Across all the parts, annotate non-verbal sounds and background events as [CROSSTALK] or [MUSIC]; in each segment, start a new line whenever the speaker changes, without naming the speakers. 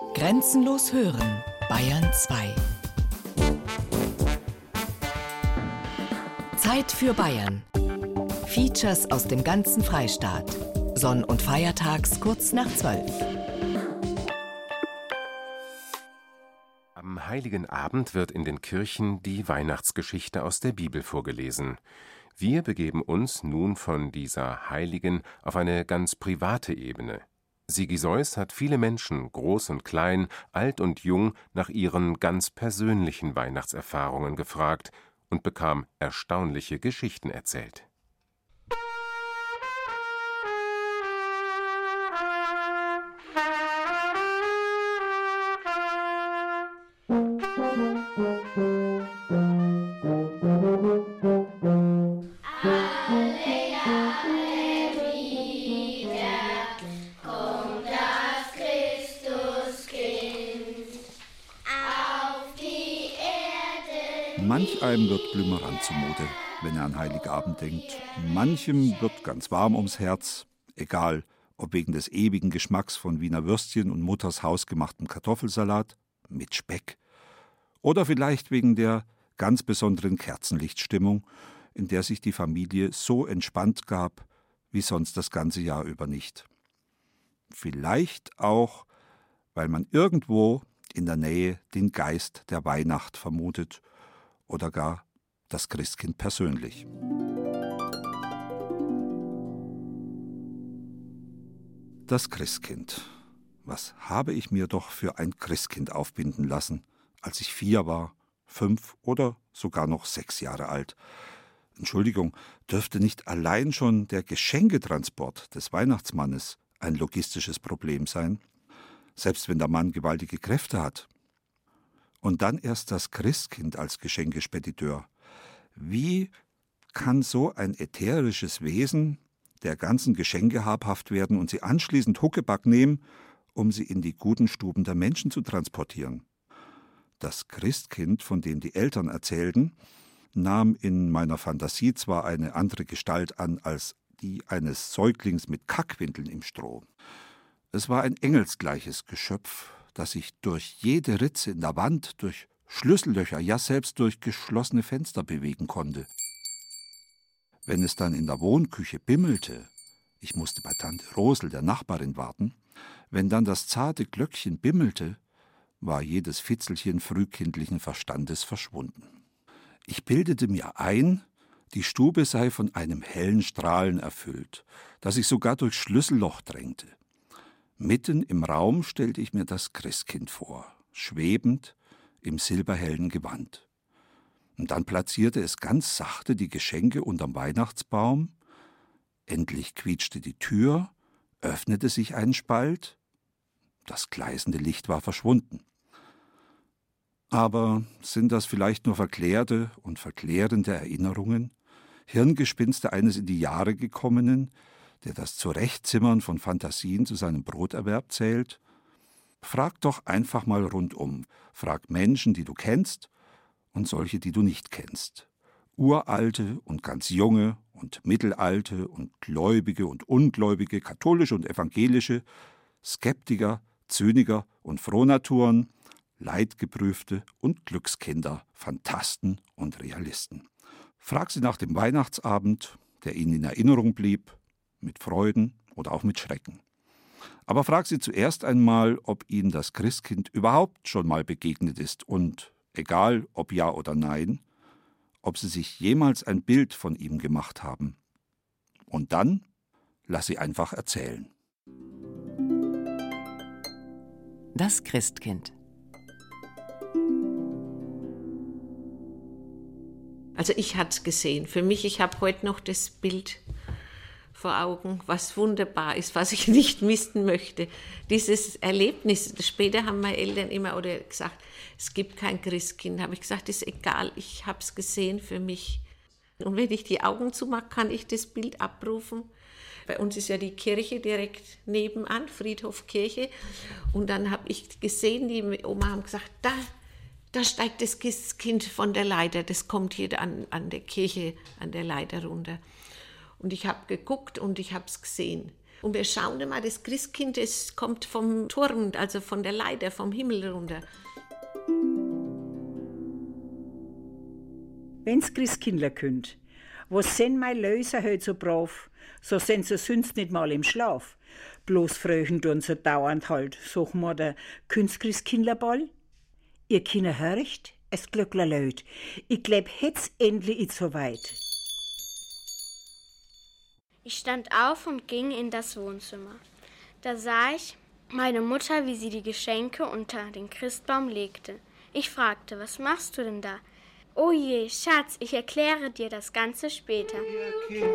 Grenzenlos hören, Bayern 2. Zeit für Bayern. Features aus dem ganzen Freistaat. Sonn- und Feiertags kurz nach 12.
Am heiligen Abend wird in den Kirchen die Weihnachtsgeschichte aus der Bibel vorgelesen. Wir begeben uns nun von dieser heiligen auf eine ganz private Ebene. Sigi Seuss hat viele Menschen, groß und klein, alt und jung, nach ihren ganz persönlichen Weihnachtserfahrungen gefragt und bekam erstaunliche Geschichten erzählt.
Blümerand zumute, wenn er an Heiligabend denkt. Manchem wird ganz warm ums Herz, egal ob wegen des ewigen Geschmacks von Wiener Würstchen und Mutters hausgemachtem Kartoffelsalat mit Speck oder vielleicht wegen der ganz besonderen Kerzenlichtstimmung, in der sich die Familie so entspannt gab wie sonst das ganze Jahr über nicht. Vielleicht auch, weil man irgendwo in der Nähe den Geist der Weihnacht vermutet oder gar das Christkind persönlich. Das Christkind. Was habe ich mir doch für ein Christkind aufbinden lassen, als ich vier war, fünf oder sogar noch sechs Jahre alt. Entschuldigung, dürfte nicht allein schon der Geschenketransport des Weihnachtsmannes ein logistisches Problem sein? Selbst wenn der Mann gewaltige Kräfte hat, und dann erst das Christkind als Geschenkespediteur. Wie kann so ein ätherisches Wesen der ganzen Geschenke habhaft werden und sie anschließend Huckeback nehmen, um sie in die guten Stuben der Menschen zu transportieren? Das Christkind, von dem die Eltern erzählten, nahm in meiner Fantasie zwar eine andere Gestalt an als die eines Säuglings mit Kackwindeln im Stroh. Es war ein engelsgleiches Geschöpf, das sich durch jede Ritze in der Wand, durch Schlüssellöcher, ja selbst durch geschlossene Fenster bewegen konnte. Wenn es dann in der Wohnküche bimmelte, ich musste bei Tante Rosel, der Nachbarin, warten, wenn dann das zarte Glöckchen bimmelte, war jedes Fitzelchen frühkindlichen Verstandes verschwunden. Ich bildete mir ein, die Stube sei von einem hellen Strahlen erfüllt, das sich sogar durchs Schlüsselloch drängte. Mitten im Raum stellte ich mir das Christkind vor, schwebend im silberhellen Gewand. Und dann platzierte es ganz sachte die Geschenke unterm Weihnachtsbaum. Endlich quietschte die Tür, öffnete sich ein Spalt. Das gleißende Licht war verschwunden. Aber sind das vielleicht nur verklärte und verklärende Erinnerungen, Hirngespinste eines in die Jahre gekommenen, der das Zurechtzimmern von Fantasien zu seinem Broterwerb zählt? Frag doch einfach mal rundum. Frag Menschen, die du kennst und solche, die du nicht kennst. Uralte und ganz junge und mittelalte und Gläubige und Ungläubige, katholische und evangelische, Skeptiker, Zyniker und Frohnaturen, Leidgeprüfte und Glückskinder, Phantasten und Realisten. Frag sie nach dem Weihnachtsabend, der ihnen in Erinnerung blieb, mit Freuden oder auch mit Schrecken. Aber frag sie zuerst einmal, ob ihnen das Christkind überhaupt schon mal begegnet ist und, egal ob ja oder nein, ob sie sich jemals ein Bild von ihm gemacht haben. Und dann lass sie einfach erzählen.
Das Christkind.
Also ich hatte es gesehen. Für mich, ich habe heute noch das Bild vor Augen, was wunderbar ist, was ich [LAUGHS] nicht missen möchte. Dieses Erlebnis, später haben meine Eltern immer oder gesagt, es gibt kein Christkind. Habe ich gesagt, ist egal, ich habe es gesehen für mich. Und wenn ich die Augen zumache, kann ich das Bild abrufen. Bei uns ist ja die Kirche direkt nebenan, Friedhof Kirche. Und dann habe ich gesehen, die Oma haben gesagt, da, da steigt das Kind von der Leiter, das kommt hier an, an der Kirche, an der Leiter runter. Und ich habe geguckt und ich habe es gesehen.
Und wir schauen mal, das Christkind, es kommt vom Turm, also von der Leiter, vom Himmel runter.
Wenn's Christkindler könnt, was sind meine Löser heute so brav? So sind sie sonst nicht mal im Schlaf. Bloß fröchen tun sie dauernd halt, sag mal der Künstchristkindlerball. Ihr Kinder hörcht, es Glöckler löt. Ich glaub, het's endlich so weit.
Ich stand auf und ging in das Wohnzimmer. Da sah ich meine Mutter, wie sie die Geschenke unter den Christbaum legte. Ich fragte, was machst du denn da? Oh je, Schatz, ich erkläre dir das Ganze später.
Ihr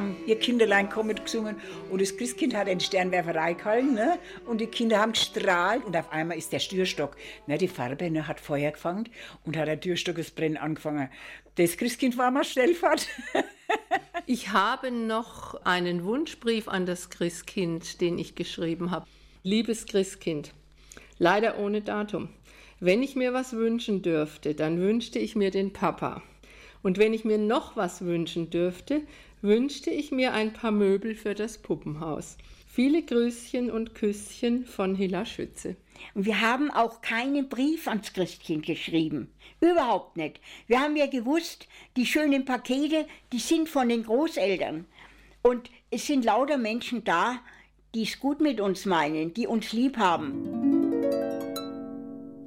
haben ihr Kinderlein kommt gesungen und das Christkind hat einen Sternwerferei gehalten, ne? Und die Kinder haben gestrahlt und auf einmal ist der Türstock, ne? Die Farbe ne, hat Feuer gefangen und hat der Türstock das Brennen angefangen. Das Christkind war mal Stellfahrt. [LAUGHS]
Ich habe noch einen Wunschbrief an das Christkind, den ich geschrieben habe. Liebes Christkind, leider ohne Datum. Wenn ich mir was wünschen dürfte, dann wünschte ich mir den Papa. Und wenn ich mir noch was wünschen dürfte, wünschte ich mir ein paar Möbel für das Puppenhaus. Viele Grüßchen und Küsschen von Hilla Schütze.
Wir haben auch keinen Brief ans Christkind geschrieben. Überhaupt nicht. Wir haben ja gewusst, die schönen Pakete, die sind von den Großeltern. Und es sind lauter Menschen da, die es gut mit uns meinen, die uns lieb haben.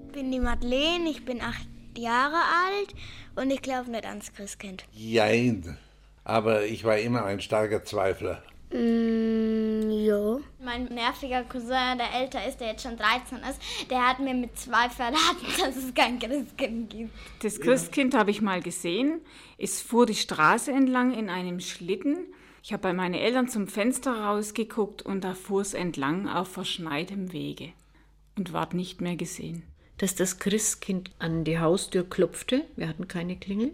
Ich bin die Madeleine, ich bin acht Jahre alt und ich glaube nicht ans Christkind.
Jein. Aber ich war immer ein starker Zweifler.
Mm, ja. Mein nerviger Cousin, der älter ist, der jetzt schon 13 ist, der hat mir mit zwei verraten, [LAUGHS] dass es kein Christkind gibt.
Das Christkind habe ich mal gesehen. Es fuhr die Straße entlang in einem Schlitten. Ich habe bei meinen Eltern zum Fenster rausgeguckt und da fuhr es entlang auf verschneitem Wege und ward nicht mehr gesehen.
dass das Christkind an die Haustür klopfte. Wir hatten keine Klingel.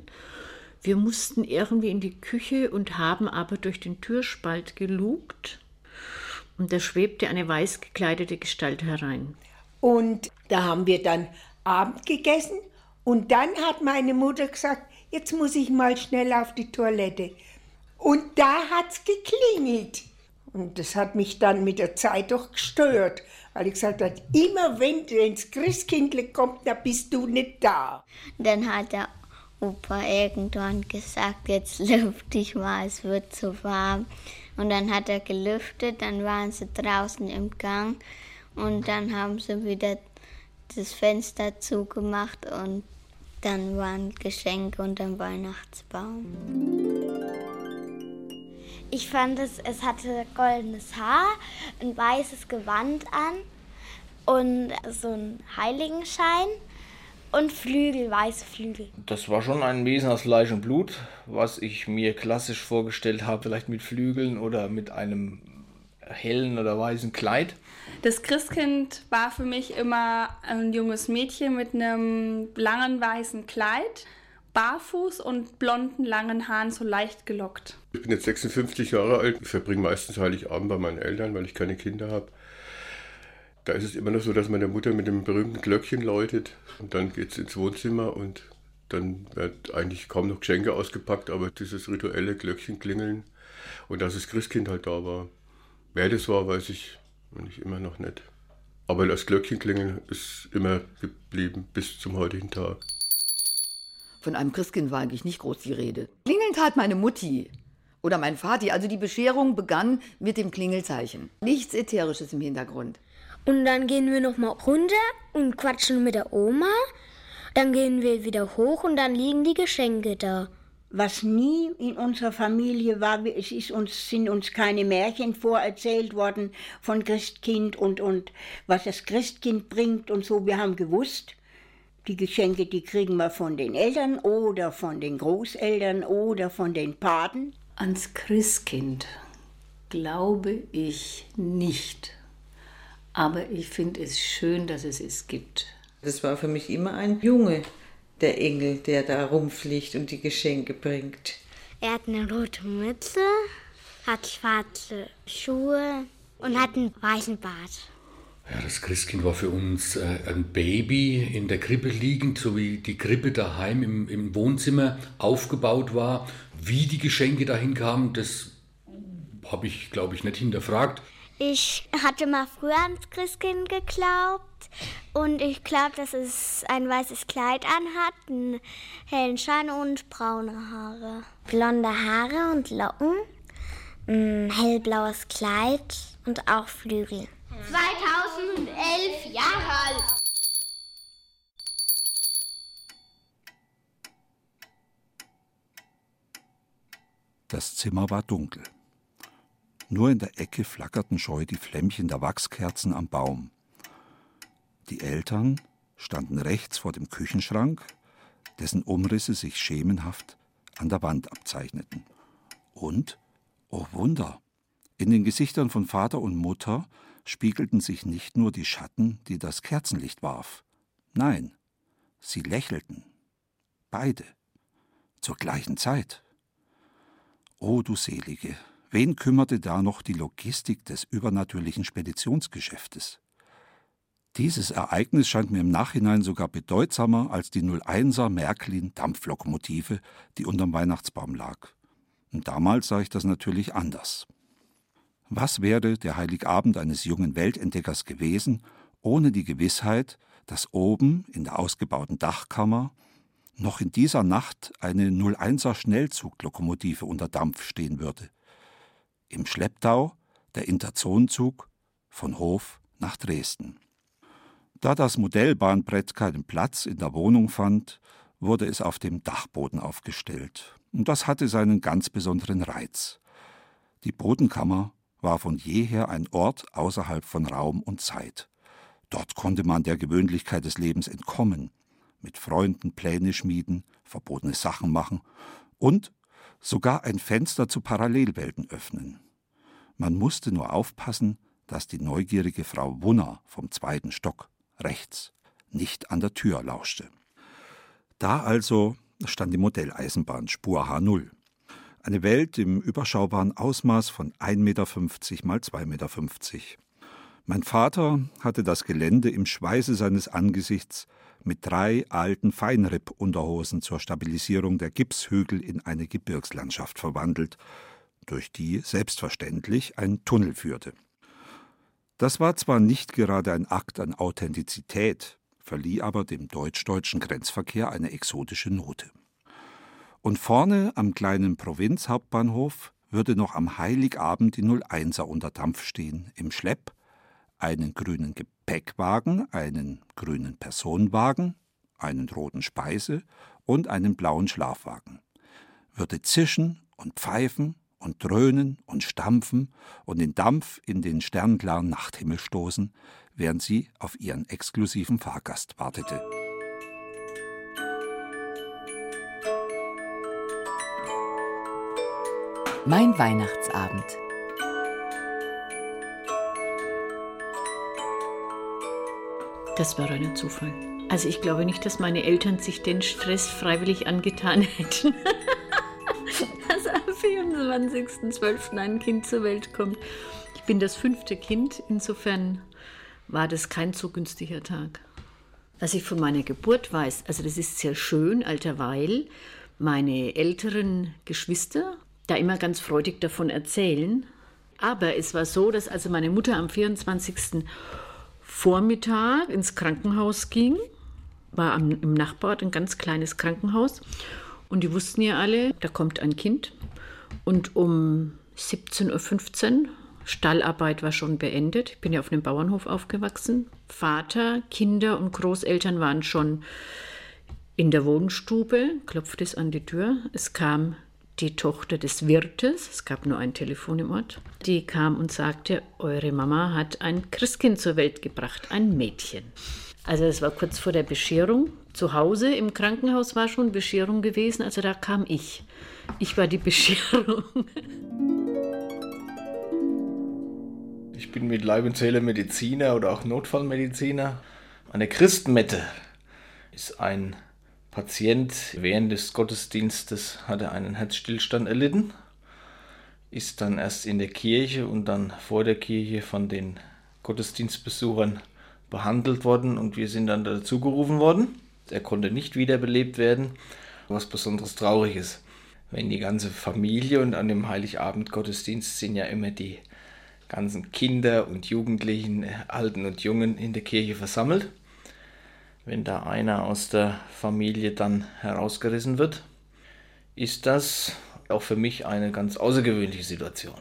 Wir mussten irgendwie in die Küche und haben aber durch den Türspalt gelugt. Und da schwebte eine weiß gekleidete Gestalt herein.
Und da haben wir dann Abend gegessen und dann hat meine Mutter gesagt, jetzt muss ich mal schnell auf die Toilette. Und da hat's geklingelt. Und das hat mich dann mit der Zeit doch gestört, weil ich gesagt habe, immer wenn du ins Christkindle kommt, da bist du nicht da.
Dann hat der Opa irgendwann gesagt, jetzt [LAUGHS] lüfte ich mal, es wird zu warm. Und dann hat er gelüftet, dann waren sie draußen im Gang und dann haben sie wieder das Fenster zugemacht und dann waren Geschenke unterm Weihnachtsbaum. Ich fand es, es hatte goldenes Haar, ein weißes Gewand an und so einen Heiligenschein und Flügel, weiße Flügel.
Das war schon ein Wesen aus Fleisch und Blut, was ich mir klassisch vorgestellt habe, vielleicht mit Flügeln oder mit einem hellen oder weißen Kleid.
Das Christkind war für mich immer ein junges Mädchen mit einem langen weißen Kleid, barfuß und blonden langen Haaren so leicht gelockt.
Ich bin jetzt 56 Jahre alt. Ich verbringe meistens Heiligabend bei meinen Eltern, weil ich keine Kinder habe. Da ist es immer noch so, dass meine Mutter mit dem berühmten Glöckchen läutet und dann geht es ins Wohnzimmer und dann wird eigentlich kaum noch Geschenke ausgepackt, aber dieses rituelle Glöckchen klingeln und dass das Christkind halt da war. Wer das war, weiß ich eigentlich immer noch nicht. Aber das Glöckchen klingeln ist immer geblieben bis zum heutigen Tag.
Von einem Christkind war eigentlich nicht groß die Rede. Klingeln tat meine Mutti oder mein Vati. Also die Bescherung begann mit dem Klingelzeichen. Nichts Ätherisches im Hintergrund.
Und dann gehen wir nochmal runter und quatschen mit der Oma. Dann gehen wir wieder hoch und dann liegen die Geschenke da.
Was nie in unserer Familie war, es ist uns, sind uns keine Märchen vorerzählt worden von Christkind und, und was das Christkind bringt und so. Wir haben gewusst, die Geschenke, die kriegen wir von den Eltern oder von den Großeltern oder von den Paten.
Ans Christkind glaube ich nicht. Aber ich finde es schön, dass es es gibt.
Das war für mich immer ein Junge, der Engel, der da rumfliegt und die Geschenke bringt.
Er hat eine rote Mütze, hat schwarze Schuhe und hat einen weißen Bart.
Ja, das Christkind war für uns äh, ein Baby in der Krippe liegend, so wie die Krippe daheim im, im Wohnzimmer aufgebaut war. Wie die Geschenke dahin kamen, das habe ich, glaube ich, nicht hinterfragt.
Ich hatte mal früher ans Christkind geglaubt und ich glaube, dass es ein weißes Kleid anhat, einen hellen Schein und braune Haare. Blonde Haare und Locken, ein hellblaues Kleid und auch Flügel.
2011 Jahre alt.
Das Zimmer war dunkel. Nur in der Ecke flackerten scheu die Flämmchen der Wachskerzen am Baum. Die Eltern standen rechts vor dem Küchenschrank, dessen Umrisse sich schemenhaft an der Wand abzeichneten. Und, oh Wunder, in den Gesichtern von Vater und Mutter spiegelten sich nicht nur die Schatten, die das Kerzenlicht warf. Nein, sie lächelten. Beide. Zur gleichen Zeit. O du Selige, wen kümmerte da noch die Logistik des übernatürlichen Speditionsgeschäftes? Dieses Ereignis scheint mir im Nachhinein sogar bedeutsamer als die 01er Märklin Dampflokomotive, die unterm Weihnachtsbaum lag. Und damals sah ich das natürlich anders. Was wäre der Heiligabend eines jungen Weltentdeckers gewesen, ohne die Gewissheit, dass oben in der ausgebauten Dachkammer noch in dieser Nacht eine 01er Schnellzuglokomotive unter Dampf stehen würde. Im Schlepptau der Interzonenzug von Hof nach Dresden. Da das Modellbahnbrett keinen Platz in der Wohnung fand, wurde es auf dem Dachboden aufgestellt. Und das hatte seinen ganz besonderen Reiz. Die Bodenkammer war von jeher ein Ort außerhalb von Raum und Zeit. Dort konnte man der Gewöhnlichkeit des Lebens entkommen, mit Freunden Pläne schmieden, verbotene Sachen machen und sogar ein Fenster zu Parallelwelten öffnen. Man musste nur aufpassen, dass die neugierige Frau Wunner vom zweiten Stock rechts nicht an der Tür lauschte. Da also stand die Modelleisenbahn Spur H0. Eine Welt im überschaubaren Ausmaß von 1,50 Meter mal 2,50 Meter. Mein Vater hatte das Gelände im Schweiße seines Angesichts mit drei alten Feinripp-Unterhosen zur Stabilisierung der Gipshügel in eine Gebirgslandschaft verwandelt, durch die selbstverständlich ein Tunnel führte. Das war zwar nicht gerade ein Akt an Authentizität, verlieh aber dem deutsch-deutschen Grenzverkehr eine exotische Note. Und vorne am kleinen Provinzhauptbahnhof würde noch am Heiligabend die 01er unter Dampf stehen, im Schlepp, einen grünen Gepäckwagen, einen grünen Personenwagen, einen roten Speise und einen blauen Schlafwagen. Würde zischen und pfeifen und dröhnen und stampfen und den Dampf in den sternklaren Nachthimmel stoßen, während sie auf ihren exklusiven Fahrgast wartete.
Mein Weihnachtsabend.
Das war ein Zufall. Also ich glaube nicht, dass meine Eltern sich den Stress freiwillig angetan [LAUGHS] hätten. dass am 24.12. ein Kind zur Welt kommt. Ich bin das fünfte Kind, insofern war das kein so günstiger Tag. Was ich von meiner Geburt weiß, also das ist sehr schön, alterweil meine älteren Geschwister da immer ganz freudig davon erzählen. Aber es war so, dass also meine Mutter am 24. Vormittag ins Krankenhaus ging, war am, im Nachbarort ein ganz kleines Krankenhaus und die wussten ja alle, da kommt ein Kind. Und um 17.15 Uhr, Stallarbeit war schon beendet. Ich bin ja auf einem Bauernhof aufgewachsen. Vater, Kinder und Großeltern waren schon in der Wohnstube, klopfte es an die Tür. Es kam die Tochter des Wirtes, es gab nur ein Telefon im Ort, die kam und sagte, eure Mama hat ein Christkind zur Welt gebracht, ein Mädchen. Also es war kurz vor der Bescherung. Zu Hause im Krankenhaus war schon Bescherung gewesen, also da kam ich. Ich war die Bescherung.
Ich bin mit Leib und Seele Mediziner oder auch Notfallmediziner. Eine Christmette ist ein Patient während des Gottesdienstes hatte einen Herzstillstand erlitten. ist dann erst in der Kirche und dann vor der Kirche von den Gottesdienstbesuchern behandelt worden und wir sind dann dazu gerufen worden. Er konnte nicht wiederbelebt werden, was besonders traurig ist. Wenn die ganze Familie und an dem Heiligabend Gottesdienst sind ja immer die ganzen Kinder und Jugendlichen, Alten und Jungen in der Kirche versammelt. Wenn da einer aus der Familie dann herausgerissen wird, ist das auch für mich eine ganz außergewöhnliche Situation.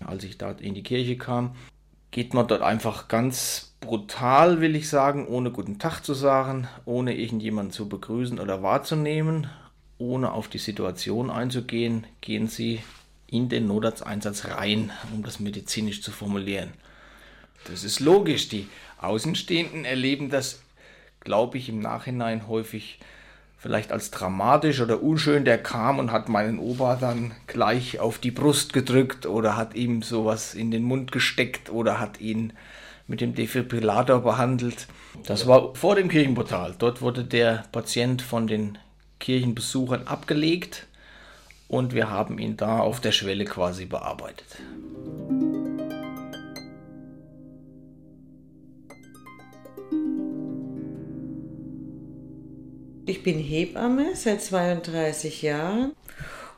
Als ich da in die Kirche kam, geht man dort einfach ganz brutal, will ich sagen, ohne guten Tag zu sagen, ohne irgendjemanden zu begrüßen oder wahrzunehmen, ohne auf die Situation einzugehen, gehen sie in den Notarzteinsatz rein, um das medizinisch zu formulieren. Das ist logisch. Die Außenstehenden erleben das, glaube ich, im Nachhinein häufig vielleicht als dramatisch oder unschön. Der kam und hat meinen Opa dann gleich auf die Brust gedrückt oder hat ihm sowas in den Mund gesteckt oder hat ihn mit dem Defibrillator behandelt. Das war vor dem Kirchenportal. Dort wurde der Patient von den Kirchenbesuchern abgelegt und wir haben ihn da auf der Schwelle quasi bearbeitet.
Ich bin Hebamme seit 32 Jahren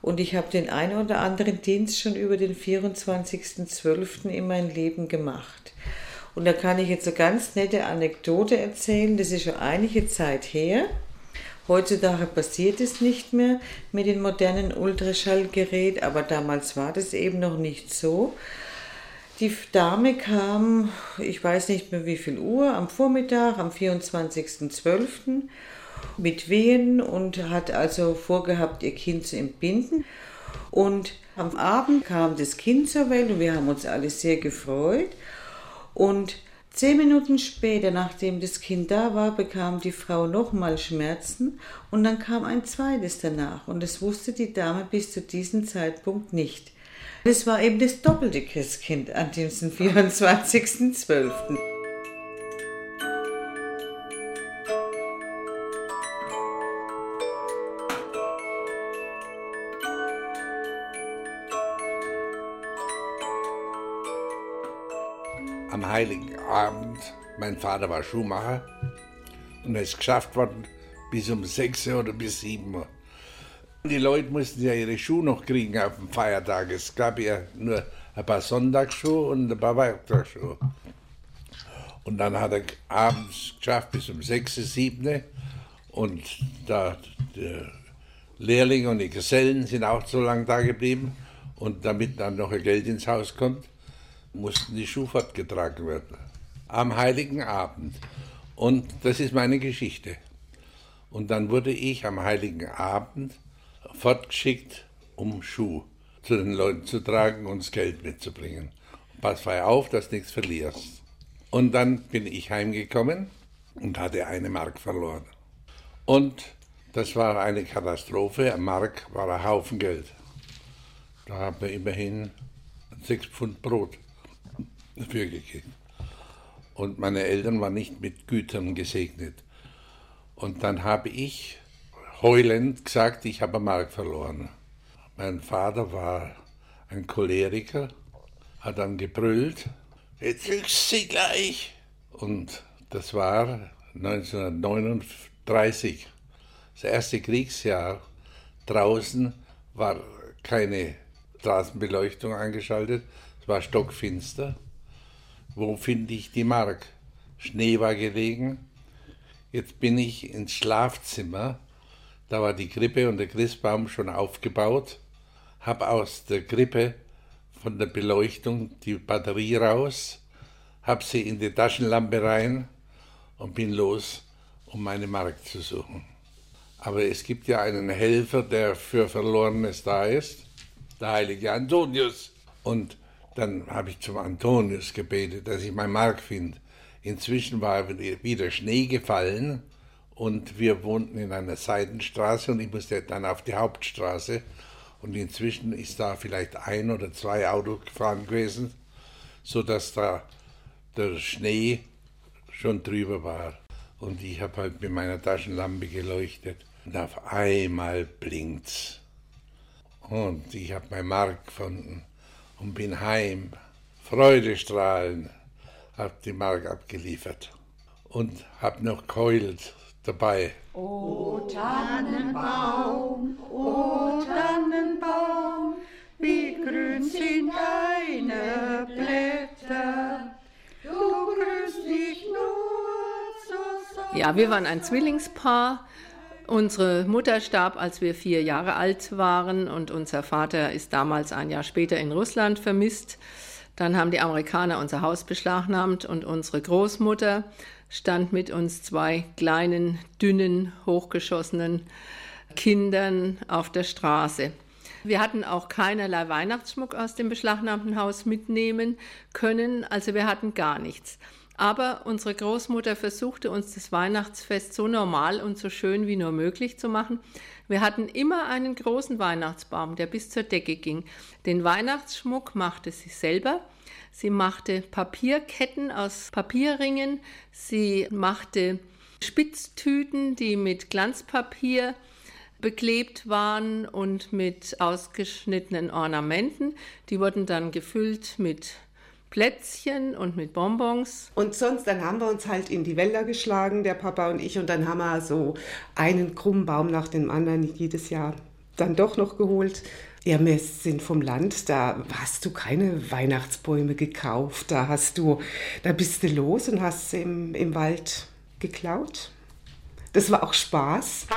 und ich habe den einen oder anderen Dienst schon über den 24.12. in mein Leben gemacht. Und da kann ich jetzt eine ganz nette Anekdote erzählen, das ist schon einige Zeit her. Heutzutage passiert es nicht mehr mit den modernen Ultraschallgeräten, aber damals war das eben noch nicht so. Die Dame kam, ich weiß nicht mehr wie viel Uhr, am Vormittag, am 24.12. mit Wehen und hat also vorgehabt, ihr Kind zu entbinden. Und am Abend kam das Kind zur Welt und wir haben uns alle sehr gefreut. Und Zehn Minuten später, nachdem das Kind da war, bekam die Frau nochmal Schmerzen und dann kam ein zweites danach. Und das wusste die Dame bis zu diesem Zeitpunkt nicht. Es war eben das doppelte Christkind an diesem [LAUGHS] 24.12.
Abend, mein Vater war Schuhmacher und er ist geschafft worden bis um 6 Uhr oder bis 7 Uhr. Die Leute mussten ja ihre Schuhe noch kriegen auf dem Feiertag. Es gab ja nur ein paar Sonntagsschuhe und ein paar Weihnachtsschuhe. Und dann hat er abends geschafft bis um 6, 7 und da die Lehrlinge und die Gesellen sind auch so lange da geblieben und damit dann noch ein Geld ins Haus kommt, mussten die Schuhe fortgetragen werden. Am heiligen Abend. Und das ist meine Geschichte. Und dann wurde ich am heiligen Abend fortgeschickt, um Schuh zu den Leuten zu tragen und das Geld mitzubringen. Pass frei auf, dass du nichts verlierst. Und dann bin ich heimgekommen und hatte eine Mark verloren. Und das war eine Katastrophe. Eine Mark war ein Haufen Geld. Da haben wir immerhin sechs Pfund Brot dafür gekriegt. Und meine Eltern waren nicht mit Gütern gesegnet. Und dann habe ich heulend gesagt, ich habe Mark verloren. Mein Vater war ein Choleriker, hat dann gebrüllt, jetzt kriegst sie gleich. Und das war 1939, das erste Kriegsjahr. Draußen war keine Straßenbeleuchtung eingeschaltet, es war stockfinster. Wo finde ich die Mark? Schnee war gelegen. Jetzt bin ich ins Schlafzimmer. Da war die Krippe und der Christbaum schon aufgebaut. Hab aus der Krippe von der Beleuchtung die Batterie raus, hab sie in die Taschenlampe rein und bin los, um meine Mark zu suchen. Aber es gibt ja einen Helfer, der für Verlorenes da ist, der heilige Antonius. Und dann habe ich zum Antonius gebetet, dass ich mein Mark finde. Inzwischen war wieder Schnee gefallen und wir wohnten in einer Seitenstraße und ich musste dann auf die Hauptstraße. Und inzwischen ist da vielleicht ein oder zwei Autos gefahren gewesen, sodass da der Schnee schon drüber war. Und ich habe halt mit meiner Taschenlampe geleuchtet. Und auf einmal blinkt's. Und ich habe mein Mark gefunden und bin heim. Freudestrahlen, habe die Mark abgeliefert und habe noch keult dabei.
O Tannenbaum, o Tannenbaum, wie grün sind deine Blätter. Du grüßt dich nur so
Ja, wir waren ein Zwillingspaar. Unsere Mutter starb, als wir vier Jahre alt waren und unser Vater ist damals ein Jahr später in Russland vermisst. Dann haben die Amerikaner unser Haus beschlagnahmt und unsere Großmutter stand mit uns zwei kleinen, dünnen, hochgeschossenen Kindern auf der Straße. Wir hatten auch keinerlei Weihnachtsschmuck aus dem beschlagnahmten Haus mitnehmen können, also wir hatten gar nichts. Aber unsere Großmutter versuchte uns das Weihnachtsfest so normal und so schön wie nur möglich zu machen. Wir hatten immer einen großen Weihnachtsbaum, der bis zur Decke ging. Den Weihnachtsschmuck machte sie selber. Sie machte Papierketten aus Papierringen. Sie machte Spitztüten, die mit Glanzpapier beklebt waren und mit ausgeschnittenen Ornamenten. Die wurden dann gefüllt mit Plätzchen und mit Bonbons.
Und sonst, dann haben wir uns halt in die Wälder geschlagen, der Papa und ich, und dann haben wir so einen krummen Baum nach dem anderen jedes Jahr dann doch noch geholt. Ja, wir sind vom Land, da hast du keine Weihnachtsbäume gekauft, da hast du, da bist du los und hast sie im, im Wald geklaut. Das war auch Spaß.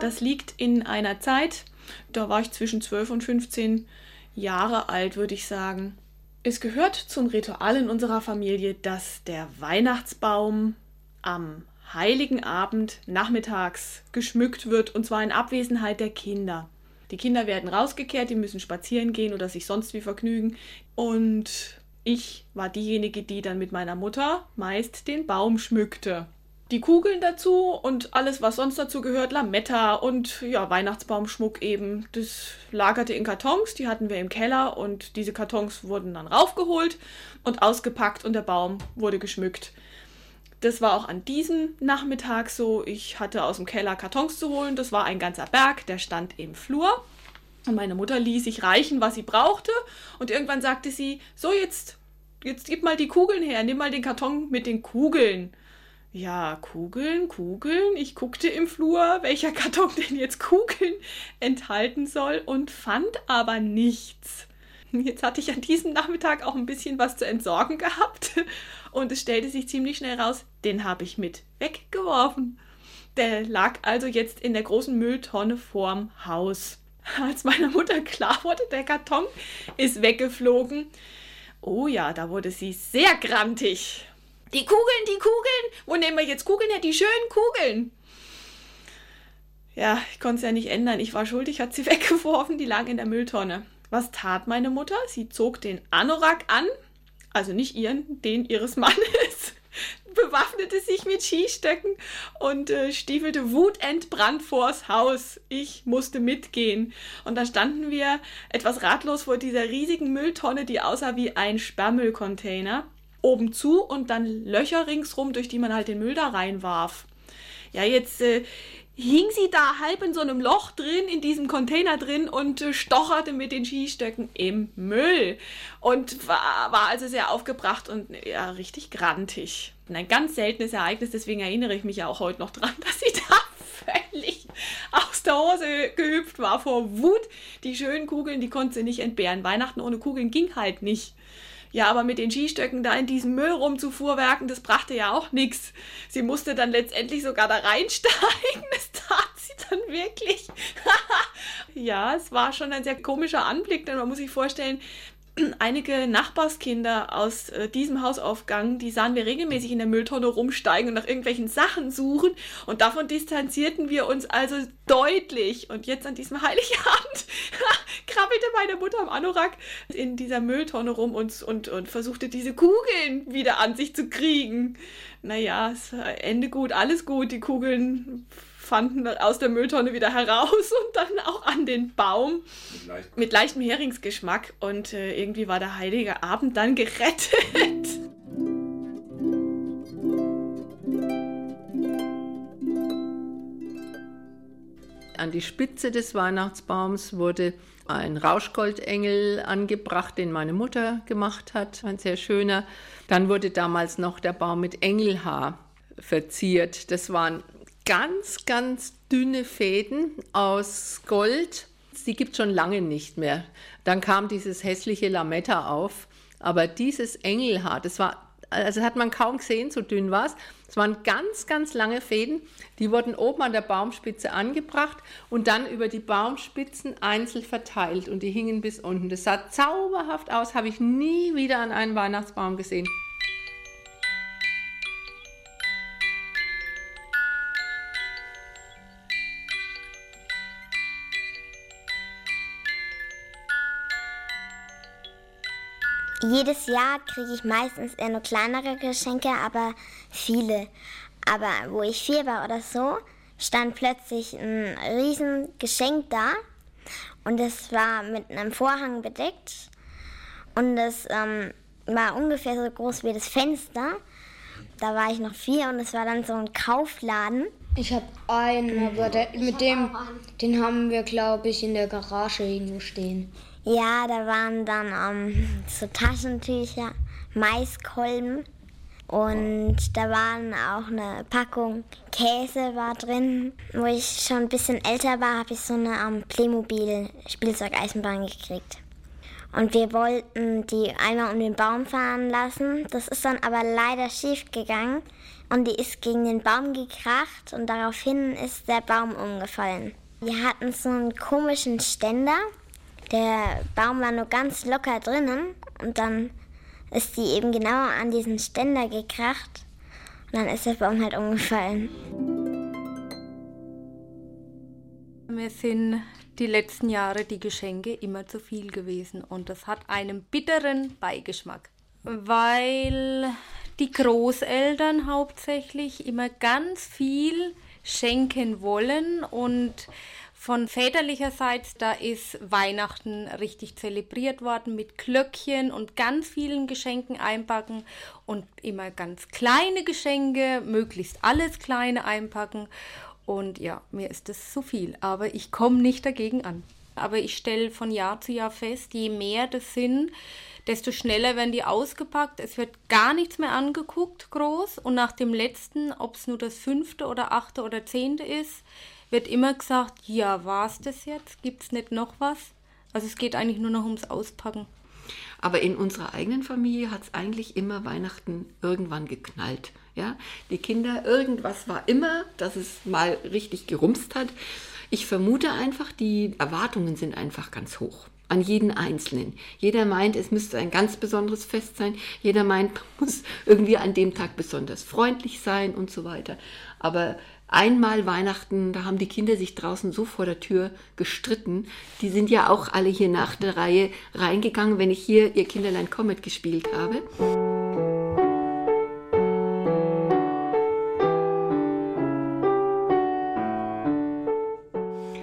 Das liegt in einer Zeit, da war ich zwischen 12 und 15 Jahre alt, würde ich sagen. Es gehört zum Ritual in unserer Familie, dass der Weihnachtsbaum am heiligen Abend nachmittags geschmückt wird, und zwar in Abwesenheit der Kinder. Die Kinder werden rausgekehrt, die müssen spazieren gehen oder sich sonst wie vergnügen. Und ich war diejenige, die dann mit meiner Mutter meist den Baum schmückte die Kugeln dazu und alles, was sonst dazu gehört, Lametta und ja, Weihnachtsbaumschmuck eben. Das lagerte in Kartons, die hatten wir im Keller und diese Kartons wurden dann raufgeholt und ausgepackt und der Baum wurde geschmückt. Das war auch an diesem Nachmittag so. Ich hatte aus dem Keller Kartons zu holen. Das war ein ganzer Berg, der stand im Flur. Und meine Mutter ließ sich reichen, was sie brauchte. Und irgendwann sagte sie: So, jetzt, jetzt gib mal die Kugeln her, nimm mal den Karton mit den Kugeln. Ja, Kugeln, Kugeln. Ich guckte im Flur, welcher Karton denn jetzt Kugeln enthalten soll und fand aber nichts. Jetzt hatte ich an diesem Nachmittag auch ein bisschen was zu entsorgen gehabt und es stellte sich ziemlich schnell raus, den habe ich mit weggeworfen. Der lag also jetzt in der großen Mülltonne vorm Haus. Als meiner Mutter klar wurde, der Karton ist weggeflogen. Oh ja, da wurde sie sehr grantig. Die Kugeln, die Kugeln! Wo nehmen wir jetzt Kugeln her? Die schönen Kugeln! Ja, ich konnte es ja nicht ändern. Ich war schuldig, hat sie [LAUGHS] weggeworfen, die lagen in der Mülltonne. Was tat meine Mutter? Sie zog den Anorak an, also nicht ihren, den ihres Mannes, [LAUGHS] bewaffnete sich mit Skistöcken und äh, stiefelte wutentbrannt vors Haus. Ich musste mitgehen. Und da standen wir etwas ratlos vor dieser riesigen Mülltonne, die aussah wie ein Sperrmüllcontainer oben zu und dann Löcher ringsrum, durch die man halt den Müll da reinwarf. Ja, jetzt äh, hing sie da halb in so einem Loch drin, in diesem Container drin und äh, stocherte mit den Skistöcken im Müll und war, war also sehr aufgebracht und ja, richtig grantig. Ein ganz seltenes Ereignis, deswegen erinnere ich mich ja auch heute noch dran, [LAUGHS] dass sie da völlig aus der Hose gehüpft war vor Wut. Die schönen Kugeln, die konnte sie nicht entbehren. Weihnachten ohne Kugeln ging halt nicht. Ja, aber mit den Skistöcken da in diesem Müll rumzufuhrwerken, das brachte ja auch nichts. Sie musste dann letztendlich sogar da reinsteigen. [LAUGHS] Das tat sie dann wirklich. [LAUGHS] ja, es war schon ein sehr komischer Anblick, denn man muss sich vorstellen, [CLEARS THROAT] einige Nachbarskinder aus äh, diesem Hausaufgang, die sahen wir regelmäßig in der Mülltonne rumsteigen und nach irgendwelchen Sachen suchen. Und davon distanzierten wir uns also deutlich. Und jetzt an diesem Heiligabend [LAUGHS] krabbelte meine Mutter am Anorak in dieser Mülltonne rum und, und, und versuchte diese Kugeln wieder an sich zu kriegen. Naja, war Ende gut, alles gut. Die Kugeln fanden aus der Mülltonne wieder heraus und dann auch an den Baum mit, leichtem Heringsgeschmack. Und äh, irgendwie war der heilige Abend dann gerettet.
An die Spitze des Weihnachtsbaums wurde ein Rauschgoldengel angebracht, den meine Mutter gemacht hat, ein sehr schöner. Dann wurde damals noch der Baum mit Engelhaar verziert. Das waren ganz, ganz dünne Fäden aus Gold. Die gibt es schon lange nicht mehr. Dann kam dieses hässliche Lametta auf. Aber dieses Engelhaar, das war also hat man kaum gesehen, so dünn war es. Es waren ganz, ganz lange Fäden, die wurden oben an der Baumspitze angebracht und dann über die Baumspitzen einzeln verteilt und die hingen bis unten. Das sah zauberhaft aus, habe ich nie wieder an einem Weihnachtsbaum gesehen.
Jedes Jahr kriege ich meistens eher nur kleinere Geschenke, aber viele. Aber wo ich vier war oder so, stand plötzlich ein riesen Geschenk da und es war mit einem Vorhang bedeckt und es ähm, war ungefähr so groß wie das Fenster. Da war ich noch vier und es war dann so ein Kaufladen.
Ich habe einen, aber der, mit dem, den haben wir, glaube ich, in der Garage irgendwo stehen.
Ja, da waren dann ähm, [LAUGHS] so Taschentücher, Maiskolben und da waren auch eine Packung Käse war drin. Wo ich schon ein bisschen älter war, habe ich so eine ähm, Playmobil-Spielzeugeisenbahn gekriegt. Und wir wollten die einmal um den Baum fahren lassen. Das ist dann aber leider schief gegangen und die ist gegen den Baum gekracht und daraufhin ist der Baum umgefallen. Wir hatten so einen komischen Ständer der Baum war nur ganz locker drinnen und dann ist die eben genau an diesen Ständer gekracht und dann ist der Baum halt umgefallen.
Mir sind die letzten Jahre die Geschenke immer zu viel gewesen und das hat einen bitteren Beigeschmack, weil die Großeltern hauptsächlich immer ganz viel schenken wollen und von väterlicherseits, da ist Weihnachten richtig zelebriert worden mit Glöckchen und ganz vielen Geschenken einpacken und immer ganz kleine Geschenke, möglichst alles kleine einpacken. Und ja, mir ist das zu viel, aber ich komme nicht dagegen an. Aber ich stelle von Jahr zu Jahr fest, je mehr das sind, desto schneller werden die ausgepackt. Es wird gar nichts mehr angeguckt, groß. Und nach dem letzten, ob es nur das fünfte oder achte oder zehnte ist, wird immer gesagt, ja, war es das jetzt? Gibt es nicht noch was? Also es geht eigentlich nur noch ums Auspacken.
Aber in unserer eigenen Familie hat es eigentlich immer Weihnachten irgendwann geknallt. Ja? Die Kinder, irgendwas war immer, dass es mal richtig gerumst hat. Ich vermute einfach, die Erwartungen sind einfach ganz hoch an jeden Einzelnen. Jeder meint, es müsste ein ganz besonderes Fest sein. Jeder meint, man [LAUGHS] muss irgendwie an dem Tag besonders freundlich sein und so weiter. Aber einmal Weihnachten, da haben die Kinder sich draußen so vor der Tür gestritten. Die sind ja auch alle hier nach der Reihe reingegangen, wenn ich hier ihr Kinderlein Comet gespielt habe.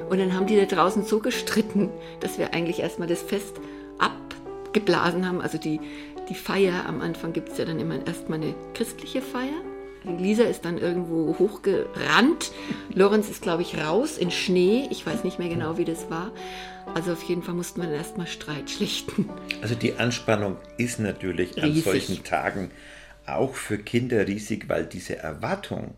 Und dann haben die da draußen so gestritten, dass wir eigentlich erstmal das Fest abgeblasen haben. Also die, die Feier am Anfang gibt es ja dann immer erstmal eine christliche Feier. Lisa ist dann irgendwo hochgerannt. Lorenz ist, glaube ich, raus in Schnee. Ich weiß nicht mehr genau, wie das war. Also auf jeden Fall mussten wir dann erstmal Streit schlichten.
Also die Anspannung ist natürlich riesig. an solchen Tagen auch für Kinder riesig, weil diese Erwartung,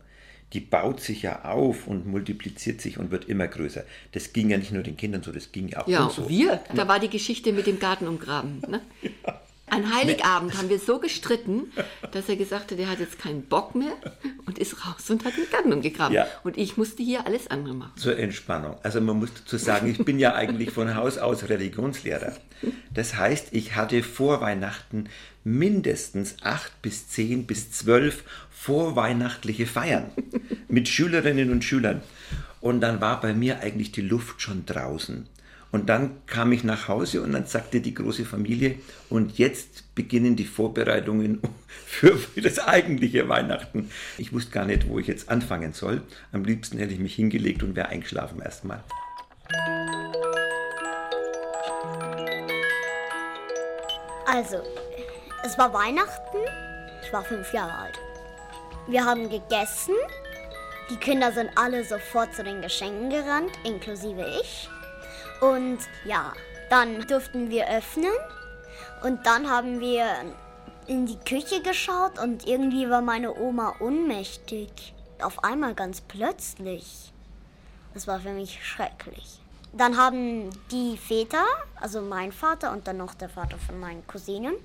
die baut sich ja auf und multipliziert sich und wird immer größer. Das ging ja nicht nur den Kindern so, das ging ja auch
ja,
uns so.
wir. Da war die Geschichte mit dem Garten umgraben. Ne? [LAUGHS] Ja. An Heiligabend haben wir so gestritten, dass er gesagt hat, er hat jetzt keinen Bock mehr und ist raus und hat den Garten umgegraben. Ja. Und ich musste hier alles andere machen.
Zur Entspannung. Also man muss dazu sagen, ich bin ja eigentlich von Haus aus Religionslehrer. Das heißt, ich hatte vor Weihnachten mindestens acht bis zehn bis zwölf vorweihnachtliche Feiern mit Schülerinnen und Schülern. Und dann war bei mir eigentlich die Luft schon draußen. Und dann kam ich nach Hause und dann sagte die große Familie, und jetzt beginnen die Vorbereitungen [LAUGHS] für, das eigentliche Weihnachten. Ich wusste gar nicht, wo ich jetzt anfangen soll. Am liebsten hätte ich mich hingelegt und wäre eingeschlafen erstmal.
Also, es war Weihnachten. Ich war fünf Jahre alt. Wir haben gegessen
Die Kinder sind alle sofort zu den Geschenken gerannt, inklusive ich. Und ja, dann durften wir öffnen. Und dann haben wir in die Küche geschaut und irgendwie war meine Oma ohnmächtig. Auf einmal ganz plötzlich. Das war für mich schrecklich. Dann haben die Väter, also mein Vater und dann noch der Vater von meinen Cousinen,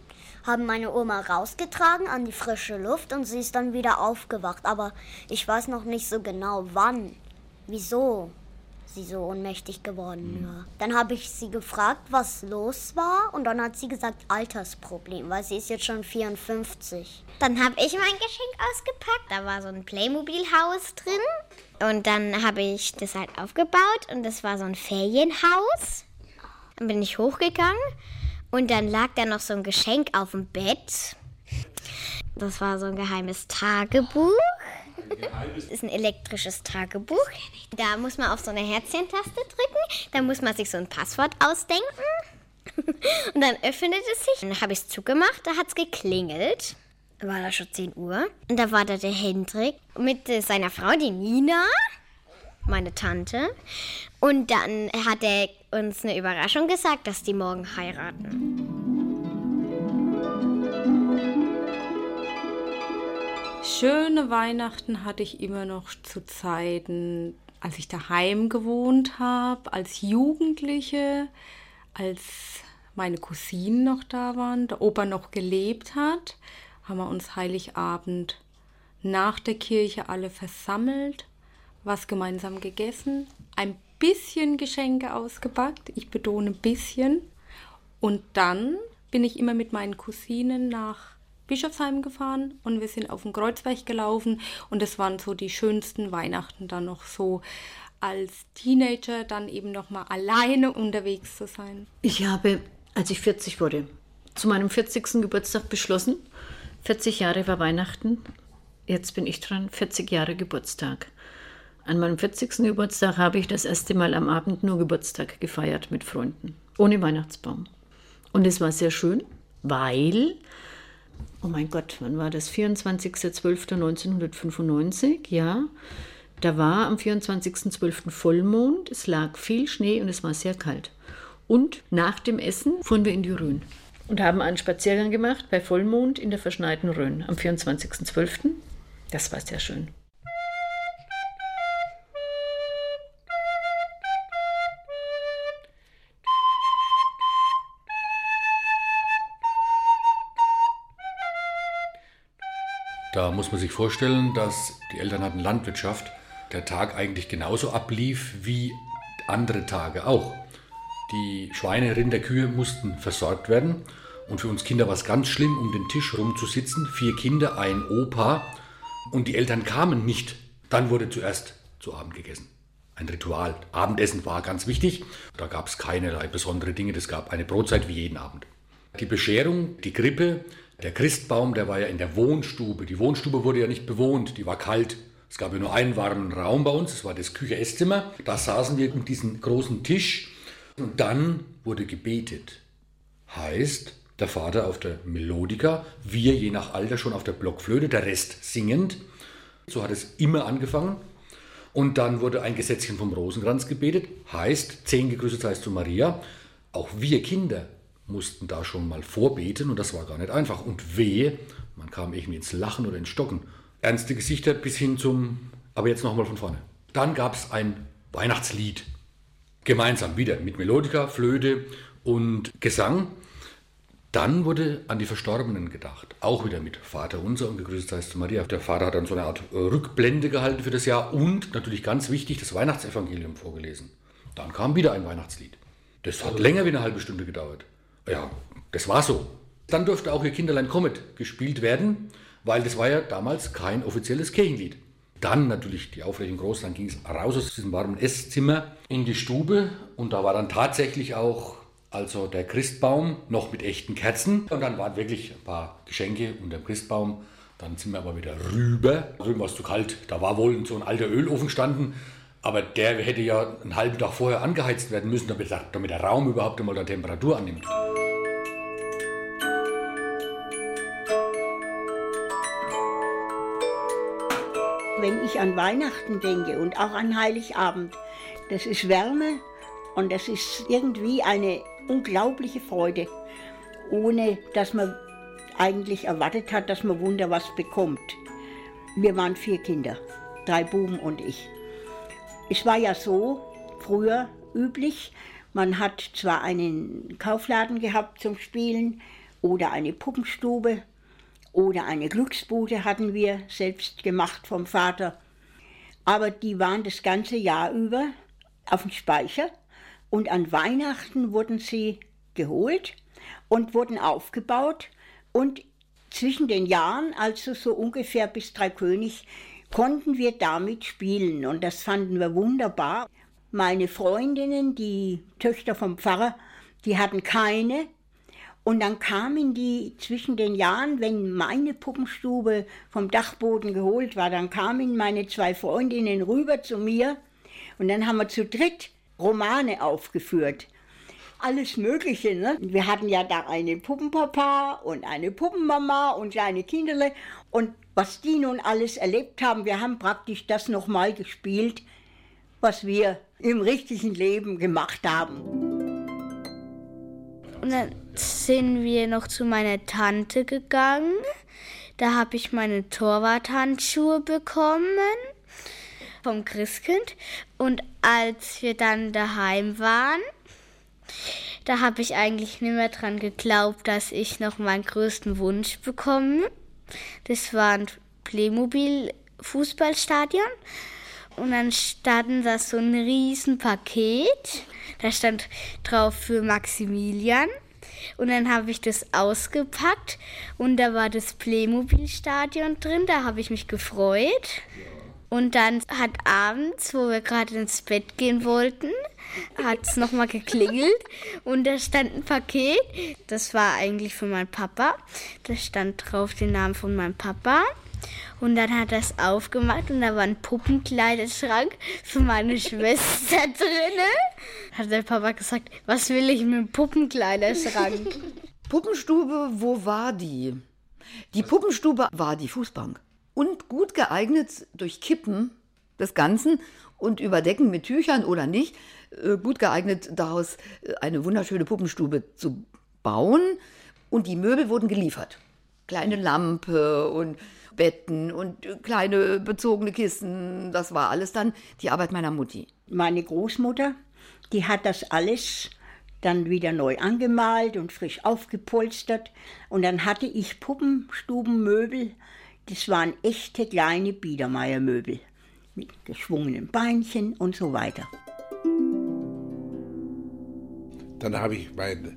haben meine Oma rausgetragen an die frische Luft und sie ist dann wieder aufgewacht. Aber ich weiß noch nicht so genau wann, wieso sie so ohnmächtig geworden war. Dann habe ich sie gefragt, was los war und dann hat sie gesagt Altersproblem, weil sie ist jetzt schon 54.
Dann habe ich mein Geschenk ausgepackt. Da war so ein Playmobil-Haus drin. Und dann habe ich das halt aufgebaut und das war so ein Ferienhaus. Dann bin ich hochgegangen und dann lag da noch so ein Geschenk auf dem Bett. Das war so ein geheimes Tagebuch. Das ist ein elektrisches Tagebuch. Da muss man auf so eine Herzchentaste drücken. Da muss man sich so ein Passwort ausdenken. [LAUGHS] Und dann öffnet es sich. Dann habe ich es zugemacht. Da hat es geklingelt. War da schon 10 Uhr. Und da war da der Hendrik mit seiner Frau, die Nina, meine Tante. Und dann hat er uns eine Überraschung gesagt, dass die morgen heiraten.
Schöne Weihnachten hatte ich immer noch zu Zeiten, als ich daheim gewohnt habe, als Jugendliche, als meine Cousinen noch da waren, der Opa noch gelebt hat, haben wir uns Heiligabend nach der Kirche alle versammelt, was gemeinsam gegessen, ein bisschen Geschenke ausgepackt, ich betone bisschen, und dann bin ich immer mit meinen Cousinen nach Bischofsheim gefahren und wir sind auf den Kreuzberg gelaufen und das waren so die schönsten Weihnachten dann noch so als Teenager dann eben noch mal alleine unterwegs zu sein.
Ich habe, als ich 40 wurde, zu meinem 40. Geburtstag beschlossen, 40 Jahre war Weihnachten, jetzt bin ich dran, 40 Jahre Geburtstag. An meinem 40. Geburtstag habe ich das erste Mal am Abend nur Geburtstag gefeiert mit Freunden, ohne Weihnachtsbaum. Und es war sehr schön, weil oh mein Gott, wann war das? 24.12.1995, ja. Da war am 24.12. Vollmond, es lag viel Schnee und es war sehr kalt. Und nach dem Essen fuhren wir in die Rhön und haben einen Spaziergang gemacht bei Vollmond in der verschneiten Rhön am 24.12. Das war sehr schön.
Da muss man sich vorstellen, dass die Eltern hatten Landwirtschaft, der Tag eigentlich genauso ablief wie andere Tage auch. Die Schweine, Rinder, Kühe mussten versorgt werden. Und für uns Kinder war es ganz schlimm, um den Tisch rumzusitzen. Vier Kinder, ein Opa. Und die Eltern kamen nicht. Dann wurde zuerst zu Abend gegessen. Ein Ritual. Abendessen war ganz wichtig. Da gab es keinerlei besondere Dinge. Es gab eine Brotzeit wie jeden Abend. Die Bescherung, die Krippe, der Christbaum, der war ja in der Wohnstube. Die Wohnstube wurde ja nicht bewohnt, die war kalt. Es gab ja nur einen warmen Raum bei uns, das war das Küche-Esszimmer. Da saßen wir um diesen großen Tisch und dann wurde gebetet. Heißt, der Vater auf der Melodika, wir je nach Alter schon auf der Blockflöte, der Rest singend. So hat es immer angefangen. Und dann wurde ein Gesetzchen vom Rosenkranz gebetet, heißt, zehn gegrüßet heißt zu Maria. Auch wir Kinder mussten da schon mal vorbeten und das war gar nicht einfach. Und wehe, man kam irgendwie ins Lachen oder ins Stocken. Ernste Gesichter bis hin zum, aber jetzt nochmal von vorne. Dann gab es ein Weihnachtslied. Gemeinsam wieder mit Melodika, Flöte und Gesang. Dann wurde an die Verstorbenen gedacht. Auch wieder mit Vater unser und gegrüßt heißt Maria. Der Vater hat dann so eine Art äh, Rückblende gehalten für das Jahr und natürlich ganz wichtig das Weihnachtsevangelium vorgelesen. Dann kam wieder ein Weihnachtslied. Das hat länger wie eine halbe Stunde gedauert. Ja, das war so. Dann durfte auch ihr Kinderlein Comet gespielt werden, weil das war ja damals kein offizielles Kirchenlied. Dann natürlich die Aufregung groß, dann ging es raus aus diesem warmen Esszimmer in die Stube und da war dann tatsächlich auch also der Christbaum noch mit echten Kerzen und dann waren wirklich ein paar Geschenke unter dem Christbaum. Dann sind wir aber wieder rüber. Drüben war es zu kalt, da war wohl so ein alter Ölofen gestanden, aber der hätte ja einen halben Tag vorher angeheizt werden müssen, damit, der Raum überhaupt einmal der Temperatur annimmt.
wenn ich an Weihnachten denke und auch an Heiligabend, das ist Wärme und das ist irgendwie eine unglaubliche Freude, ohne dass man eigentlich erwartet hat, dass man Wunder was bekommt. Wir waren vier Kinder, drei Buben und ich. Es war ja so früher üblich, man hat zwar einen Kaufladen gehabt zum Spielen oder eine Puppenstube oder eine Glücksbude hatten wir selbst gemacht vom Vater, aber die waren das ganze Jahr über auf dem Speicher und an Weihnachten wurden sie geholt und wurden aufgebaut. Und zwischen den Jahren, also so ungefähr bis Drei König, konnten wir damit spielen und das fanden wir wunderbar. Meine Freundinnen, die Töchter vom Pfarrer, die hatten keine. Und dann kamen die zwischen den Jahren, wenn meine Puppenstube vom Dachboden geholt war, dann kamen meine zwei Freundinnen rüber zu mir und dann haben wir zu dritt Romane aufgeführt alles Mögliche. Ne? Wir hatten ja da einen Puppenpapa und eine Puppenmama und kleine Kinderle. Und was die nun alles erlebt haben, wir haben praktisch das nochmal gespielt, was wir im richtigen Leben gemacht haben.
Und dann sind wir noch zu meiner Tante gegangen. Da habe ich meine Torwarthandschuhe bekommen vom Christkind. Und als wir dann daheim waren, da habe ich eigentlich nicht mehr dran geglaubt, dass ich noch meinen größten Wunsch bekomme. Das war ein Playmobil-Fußballstadion. Und dann stand da so ein Riesenpaket. Da stand drauf für Maximilian. Und dann habe ich das ausgepackt und da war das Playmobil-Stadion drin. Da habe ich mich gefreut. Und dann hat abends, wo wir gerade ins Bett gehen wollten, hat es nochmal geklingelt und da stand ein Paket. Das war eigentlich für meinen Papa. Da stand drauf den Namen von meinem Papa. Und dann hat er es aufgemacht und da war ein Puppenkleiderschrank für meine Schwester drin. Hat der Papa gesagt, was will ich mit dem Puppenkleiderschrank?
Puppenstube, wo war die? Die Puppenstube war die Fußbank. Und gut geeignet durch Kippen des Ganzen und Überdecken mit Tüchern oder nicht, gut geeignet daraus äh, eine wunderschöne Puppenstube zu bauen. Und die Möbel wurden geliefert. Kleine Lampe und Betten und äh, kleine bezogene Kissen. Das war alles dann die Arbeit meiner Mutti.
Meine Großmutter, die hat das alles dann wieder neu angemalt und frisch aufgepolstert. Und dann hatte ich Puppenstubenmöbel. Das waren echte kleine Biedermeiermöbel mit geschwungenen Beinchen und so weiter.
Dann habe ich mein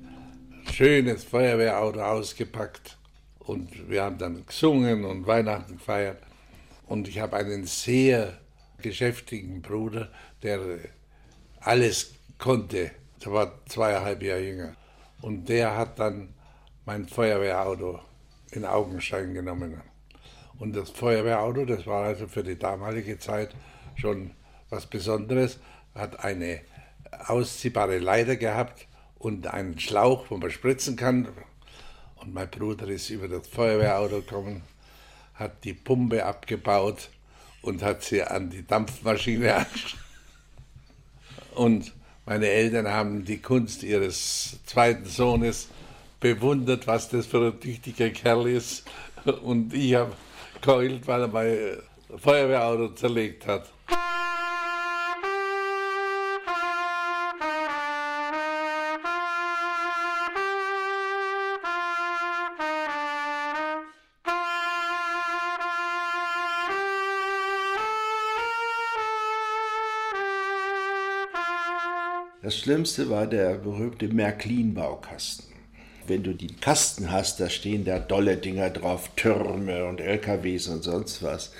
schönes Feuerwehrauto ausgepackt und wir haben dann gesungen und Weihnachten gefeiert. Und ich habe einen sehr geschäftigen Bruder, der alles konnte. Der war zweieinhalb Jahre jünger. Und der hat dann mein Feuerwehrauto in Augenschein genommen. Und das Feuerwehrauto, das war also für die damalige Zeit schon was Besonderes, hat eine ausziehbare Leiter gehabt und einen Schlauch, wo man spritzen kann. Und mein Bruder ist über das Feuerwehrauto gekommen, hat die Pumpe abgebaut und hat sie an die Dampfmaschine [LAUGHS] angeschlossen. Und meine Eltern haben die Kunst ihres zweiten Sohnes bewundert, was das für ein tüchtiger Kerl ist. Und ich habe geheult, weil er mein Feuerwehrauto zerlegt hat.
Das Schlimmste war der berühmte Märklin-Baukasten. Wenn du die Kasten hast, da stehen da dolle Dinger drauf, Türme und LKWs und sonst was.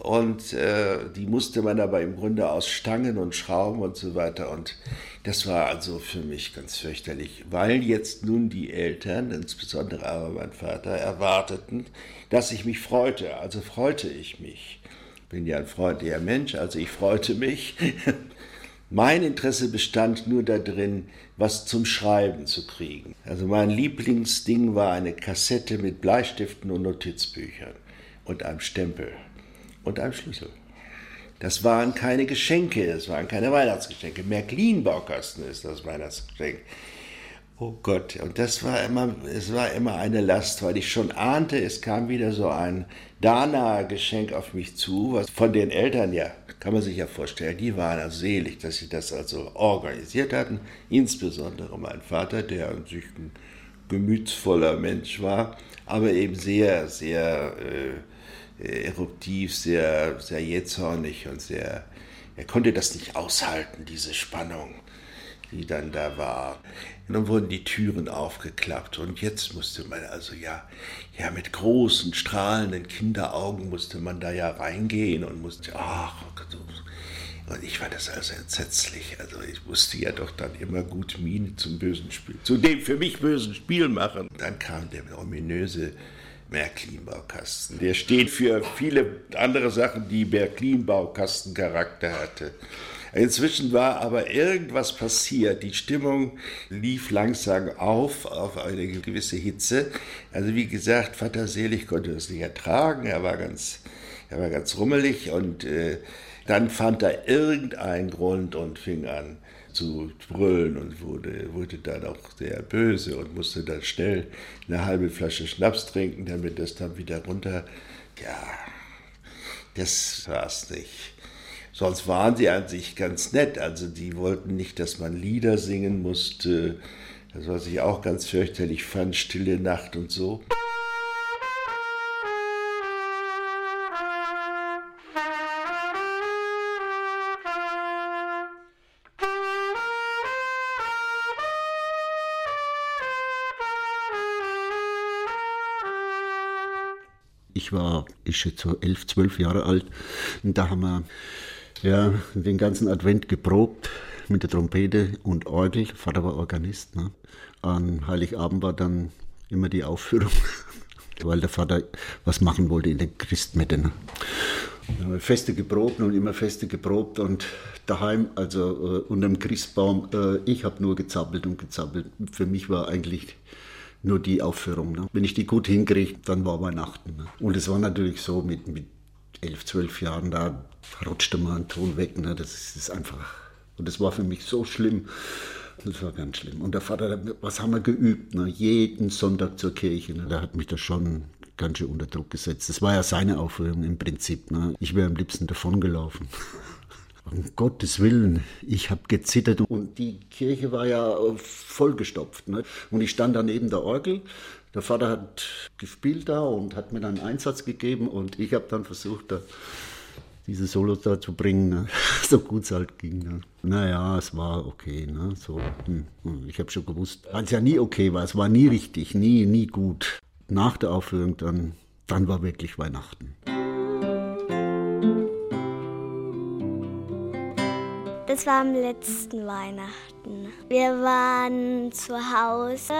Und äh, die musste man aber im Grunde aus Stangen und Schrauben und so weiter. Und das war also für mich ganz fürchterlich, weil jetzt nun die Eltern, insbesondere aber mein Vater, erwarteten, dass ich mich freute. Also freute ich mich. Bin ja ein freundlicher Mensch, also ich freute mich. [LAUGHS] Mein Interesse bestand nur darin, was zum Schreiben zu kriegen. Also mein Lieblingsding war eine Kassette mit Bleistiften und Notizbüchern und einem Stempel. und einem Schlüssel. Das waren keine Geschenke, das waren keine Weihnachtsgeschenke. Märklin-Baukasten ist das Weihnachtsgeschenk. Oh Gott, und das war immer, es war immer eine Last, weil ich schon ahnte, es kam wieder so ein Dana-Geschenk auf mich zu, was von den Eltern ja, kann man sich ja vorstellen, die waren ja selig, dass sie das also organisiert hatten. Insbesondere mein Vater, der an sich ein gemütsvoller Mensch war, aber eben sehr, sehr äh, eruptiv, sehr, sehr jähzornig und sehr, er konnte das nicht aushalten, diese Spannung, die dann da war. Und dann wurden die Türen aufgeklappt und jetzt musste man also ja, ja mit großen, strahlenden Kinderaugen musste man da ja reingehen und musste, ach, und ich war das also entsetzlich. Also ich musste ja doch dann immer gut Miene zum bösen Spiel, zu dem für mich bösen Spiel machen. Dann kam der ominöse Märklin-Baukasten. Der steht für viele andere Sachen, die Märklin-Baukasten-Charakter hatte. Inzwischen war aber irgendwas passiert. Die Stimmung lief langsam auf, auf eine gewisse Hitze. Also wie gesagt, Vater Selig konnte das nicht ertragen. Er war ganz, er war ganz rummelig und äh, dann fand er irgendeinen Grund und fing an zu brüllen und wurde, wurde dann auch sehr böse und musste dann schnell eine halbe Flasche Schnaps trinken, damit das dann wieder runter. Ja, das war's nicht. Sonst waren sie an sich ganz nett. Also die wollten nicht, dass man Lieder singen musste. Das, was ich auch ganz fürchterlich fand, Stille Nacht und so.
Ich war, ich schätze elf, zwölf Jahre alt und da haben wir ja, den ganzen Advent geprobt mit der Trompete und Orgel. Vater war Organist. Ne? An Heiligabend war dann immer die Aufführung, [LAUGHS] weil der Vater was machen wollte in der Christmette. Ne? Feste geprobt und immer Feste geprobt und daheim, also äh, unterm Christbaum, äh, ich habe nur gezappelt und gezappelt. Für mich war eigentlich nur die Aufführung. Ne? Wenn ich die gut hinkriege, dann war Weihnachten. Ne? Und es war natürlich so mit, mit elf, zwölf Jahren, da rutschte mal ein Ton weg. Ne? Das ist einfach. Und das war für mich so schlimm. Das war ganz schlimm. Und der Vater, was haben wir geübt? Ne? Jeden Sonntag zur Kirche. Ne? Der hat mich da schon ganz schön unter Druck gesetzt. Das war ja seine Aufführung im Prinzip. Ne? Ich wäre am liebsten davongelaufen. [LAUGHS] Um Gottes Willen, ich habe gezittert und die Kirche war ja vollgestopft. Ne? Und ich stand da neben der Orgel der Vater hat gespielt da und hat mir dann einen Einsatz gegeben und ich habe dann versucht, da diese Solos da zu bringen, ne? [LAUGHS] so gut es halt ging. Ne? Naja, es war okay. Ne? So, hm, hm. Ich habe schon gewusst, weil es ja nie okay war, es war nie richtig, nie, nie gut. Nach der Aufführung dann, dann war wirklich Weihnachten.
Das war am letzten Weihnachten. Wir waren zu Hause,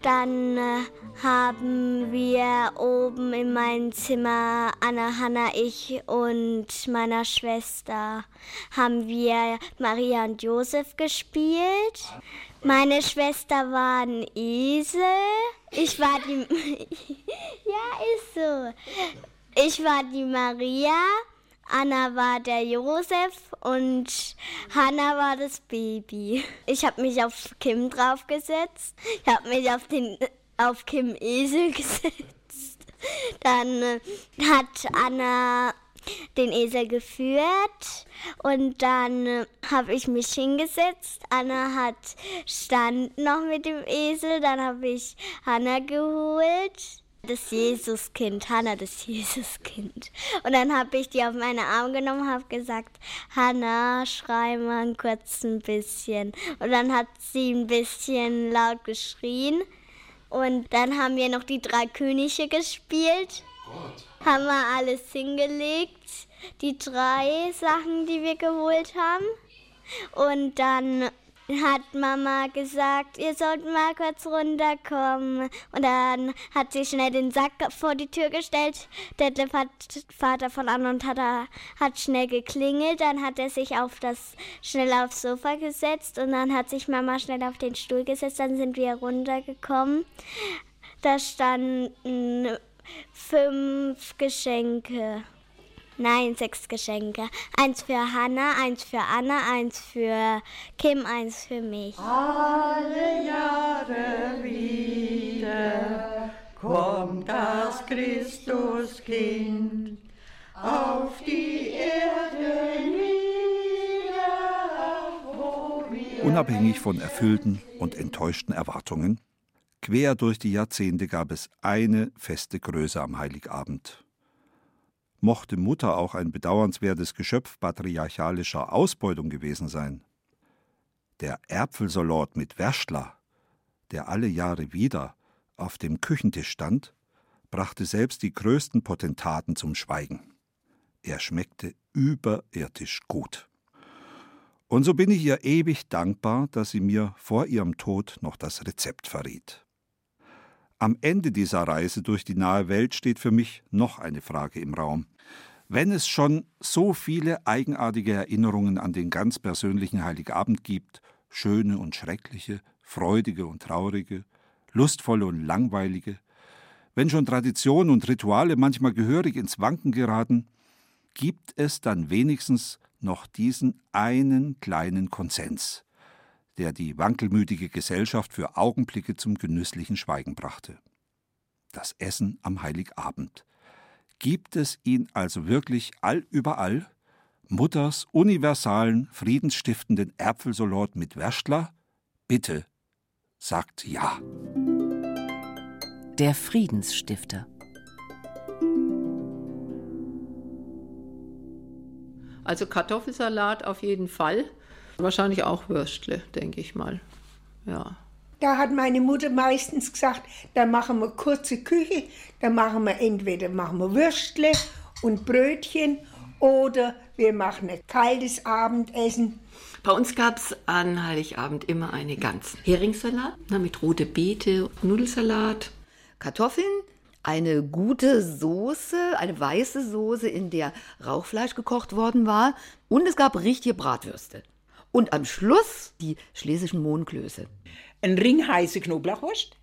dann äh, haben wir oben in meinem Zimmer, Anna, Hanna, ich und meiner Schwester, haben wir Maria und Josef gespielt. Meine Schwester war ein Esel. Ich war die. [LAUGHS] ja, ist so. Ich war die Maria Anna war der Josef und Hanna war das Baby. Ich habe mich auf Kim draufgesetzt. Ich habe mich auf den auf Kim Esel [LAUGHS] gesetzt. Dann äh, hat Anna den Esel geführt und dann äh, habe ich mich hingesetzt. Anna hat stand noch mit dem Esel, dann habe ich Hanna geholt das Jesuskind, Hannah, das Jesuskind. Und dann habe ich die auf meine Arme genommen, habe gesagt, Hannah, schrei mal kurz ein bisschen. Und dann hat sie ein bisschen laut geschrien. Und dann haben wir noch die drei Könige gespielt. Gott. Haben wir alles hingelegt, die drei Sachen, die wir geholt haben. Und dann hat Mama gesagt, ihr sollt mal kurz runterkommen. Und dann hat sie schnell den Sack vor die Tür gestellt. Der Vater von Anna und hat, hat schnell geklingelt. Dann hat er sich auf das schnell aufs Sofa gesetzt und dann hat sich Mama schnell auf den Stuhl gesetzt. Dann sind wir runtergekommen. Da standen fünf Geschenke. Nein, sechs Geschenke. Eins für Hannah, eins für Anna, eins für Kim, eins für mich.
Alle Jahre wieder kommt das Christuskind auf die Erde wir
Unabhängig von erfüllten und enttäuschten Erwartungen, quer durch die Jahrzehnte gab es eine feste Größe am Heiligabend. Mochte Mutter auch ein bedauernswertes Geschöpf patriarchalischer Ausbeutung gewesen sein. Der Äpfelsalat mit Werstler, der alle Jahre wieder auf dem Küchentisch stand, brachte selbst die größten Potentaten zum Schweigen. Er schmeckte überirdisch gut. Und so bin ich ihr ewig dankbar, dass sie mir vor ihrem Tod noch das Rezept verriet. Am Ende dieser Reise durch die nahe Welt steht für mich noch eine Frage im Raum. Wenn es schon so viele eigenartige Erinnerungen an den ganz persönlichen Heiligabend gibt, schöne und schreckliche, freudige und traurige, lustvolle und langweilige, wenn schon Traditionen und Rituale manchmal gehörig ins Wanken geraten, gibt es dann wenigstens noch diesen einen kleinen Konsens, der die wankelmütige Gesellschaft für Augenblicke zum genüsslichen Schweigen brachte. Das Essen am Heiligabend. Gibt es ihn also wirklich allüberall? Mutters universalen, friedensstiftenden Äpfelsalat mit Werstler? Bitte, sagt ja.
Der Friedensstifter.
Also Kartoffelsalat auf jeden Fall. Wahrscheinlich auch Würstle, denke ich mal. Ja.
Da hat meine Mutter meistens gesagt, da machen wir kurze Küche, da machen wir entweder machen wir Würstle und Brötchen oder wir machen ein kaltes Abendessen.
Bei uns gab es an Heiligabend immer eine Gans. Heringssalat na, mit rote Beete, Nudelsalat.
Kartoffeln, eine gute Soße, eine weiße Soße, in der Rauchfleisch gekocht worden war. Und es gab richtige Bratwürste. Und am Schluss die schlesischen Mohnklöße.
Ein Ring heiße Knoblauchwurst.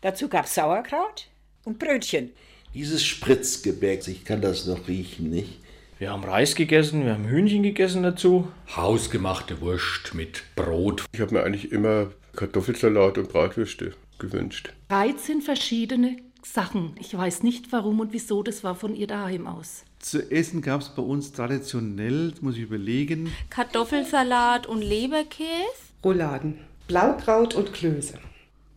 Dazu gab es Sauerkraut und Brötchen.
Dieses Spritzgebäck, ich kann das noch riechen, nicht?
Wir haben Reis gegessen, wir haben Hühnchen gegessen dazu.
Hausgemachte Wurst mit Brot.
Ich habe mir eigentlich immer Kartoffelsalat und Bratwürste gewünscht.
13 verschiedene Sachen. Ich weiß nicht warum und wieso, das war von ihr daheim aus.
Zu essen gab es bei uns traditionell, das muss ich überlegen.
Kartoffelsalat und Leberkäse.
Rouladen, Blaukraut und Klöße.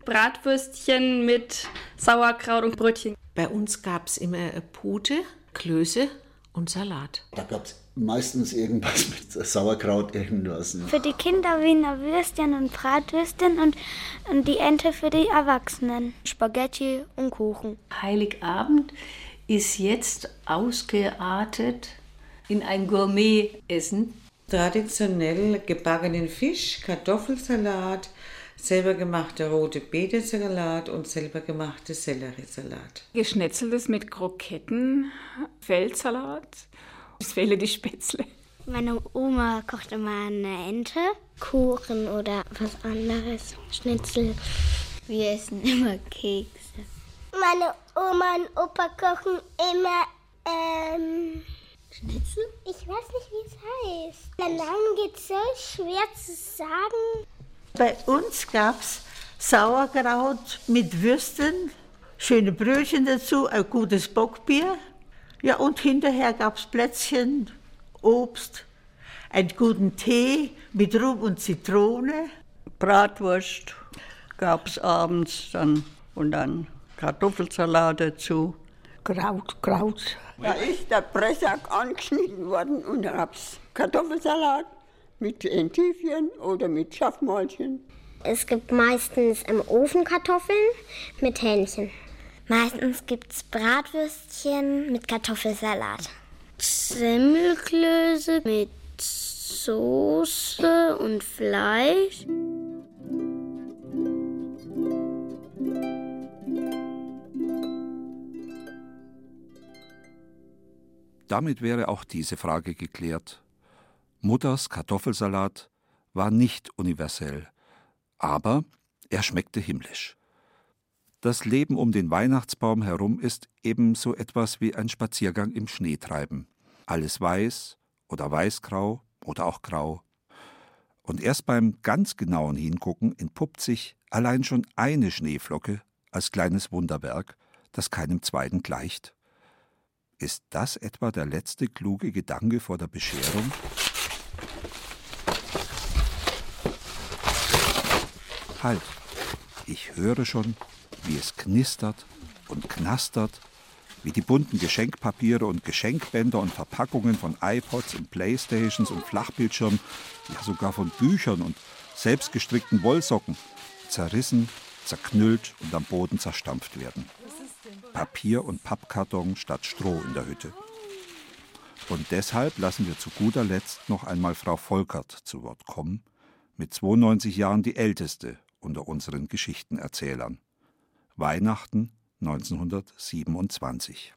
Bratwürstchen mit Sauerkraut und Brötchen.
Bei uns gab es immer Pute, Klöße und Salat.
Da gab es meistens irgendwas [LAUGHS] mit Sauerkraut, irgendwas. Ne?
Für die Kinder Wiener Würstchen und Bratwürstchen und, und die Ente für die Erwachsenen. Spaghetti und Kuchen.
Heiligabend ist jetzt ausgeartet in ein Gourmet-Essen.
Traditionell gebackenen Fisch, Kartoffelsalat, selber gemachte rote Beete-Salat und selber gemachte Selleriesalat.
Geschnetzeltes mit Kroketten, Feldsalat. Es fehlen die Spätzle.
Meine Oma kocht immer eine Ente, Kuchen oder was anderes, Schnitzel. Wir essen immer Kekse.
Meine Oma und Opa kochen immer ähm, Schnitzel? Ich weiß nicht, wie es heißt. Der Name geht so schwer zu sagen.
Bei uns gab es Sauerkraut mit Würsten, schöne Brötchen dazu, ein gutes Bockbier. Ja, und hinterher gab es Plätzchen, Obst, einen guten Tee mit Rum und Zitrone.
Bratwurst gab es abends dann und dann Kartoffelsalat dazu.
Kraut, Kraut.
Da ist der Pressack angeschnitten worden und dann gab's Kartoffelsalat mit Entivien oder mit Schaffmäulchen.
Es gibt meistens im Ofen Kartoffeln mit Hähnchen. Meistens gibt es Bratwürstchen mit Kartoffelsalat.
Semmelklöße mit Soße und Fleisch.
Damit wäre auch diese Frage geklärt. Mutters Kartoffelsalat war nicht universell, aber er schmeckte himmlisch. Das Leben um den Weihnachtsbaum herum ist ebenso etwas wie ein Spaziergang im Schneetreiben. Alles weiß oder weißgrau oder auch grau. Und erst beim ganz genauen Hingucken entpuppt sich allein schon eine Schneeflocke als kleines Wunderwerk, das keinem zweiten gleicht. Ist das etwa der letzte kluge Gedanke vor der Bescherung? Halt, ich höre schon, wie es knistert und knastert, wie die bunten Geschenkpapiere und Geschenkbänder und Verpackungen von iPods und Playstations und Flachbildschirmen, ja sogar von Büchern und selbstgestrickten Wollsocken zerrissen, zerknüllt und am Boden zerstampft werden. Papier und Pappkarton statt Stroh in der Hütte. Und deshalb lassen wir zu guter Letzt noch einmal Frau Volkert zu Wort kommen, mit 92 Jahren die älteste unter unseren Geschichtenerzählern. Weihnachten 1927.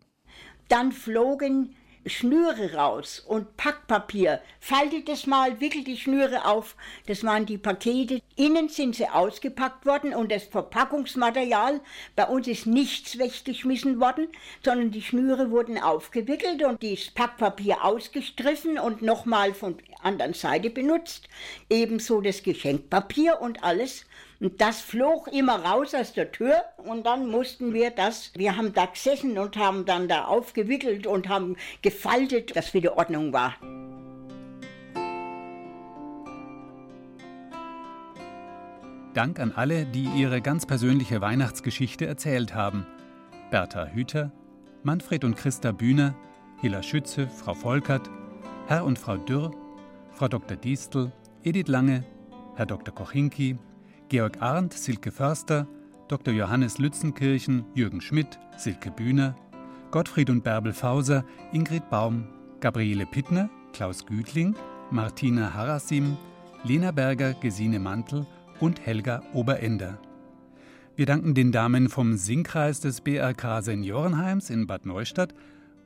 Dann flogen Schnüre raus und Packpapier. Faltet es mal, wickelt die Schnüre auf. Das waren die Pakete. Innen sind sie ausgepackt worden und das Verpackungsmaterial, bei uns ist nichts weggeschmissen worden, sondern die Schnüre wurden aufgewickelt und das Packpapier ausgestriffen und nochmal von der anderen Seite benutzt. Ebenso das Geschenkpapier und alles. Und das flog immer raus aus der Tür und dann mussten wir das, wir haben da gesessen und haben dann da aufgewickelt und haben gefaltet, dass wieder Ordnung war.
Dank an alle, die ihre ganz persönliche Weihnachtsgeschichte erzählt haben. Bertha Hüter, Manfred und Christa Bühner, Hilla Schütze, Frau Volkert, Herr und Frau Dürr, Frau Dr. Distel, Edith Lange, Herr Dr. Kochinki, Georg Arndt, Silke Förster, Dr. Johannes Lützenkirchen, Jürgen Schmidt, Silke Bühner, Gottfried und Bärbel Fauser, Ingrid Baum, Gabriele Pittner, Klaus Gütling, Martina Harasim, Lena Berger, Gesine Mantel und Helga Oberender. Wir danken den Damen vom Singkreis des BRK Seniorenheims in Bad Neustadt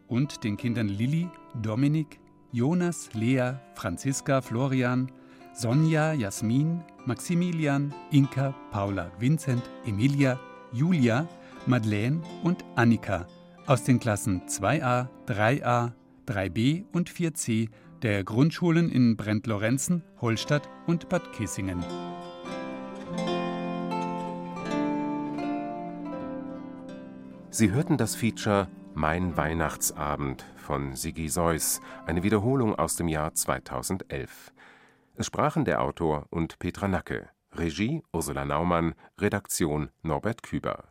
und den Kindern Lilli, Dominik, Jonas, Lea, Franziska, Florian, Sonja, Jasmin, Maximilian, Inka, Paula, Vincent, Emilia, Julia, Madeleine und Annika aus den Klassen 2a, 3a, 3b und 4c der Grundschulen in Brent-Lorenzen, Holstadt und Bad Kissingen.
Sie hörten das Feature Mein Weihnachtsabend von Sigi Seuss, eine Wiederholung aus dem Jahr 2011. Es sprachen der Autor und Petra Nacke, Regie Ursula Naumann, Redaktion Norbert Küber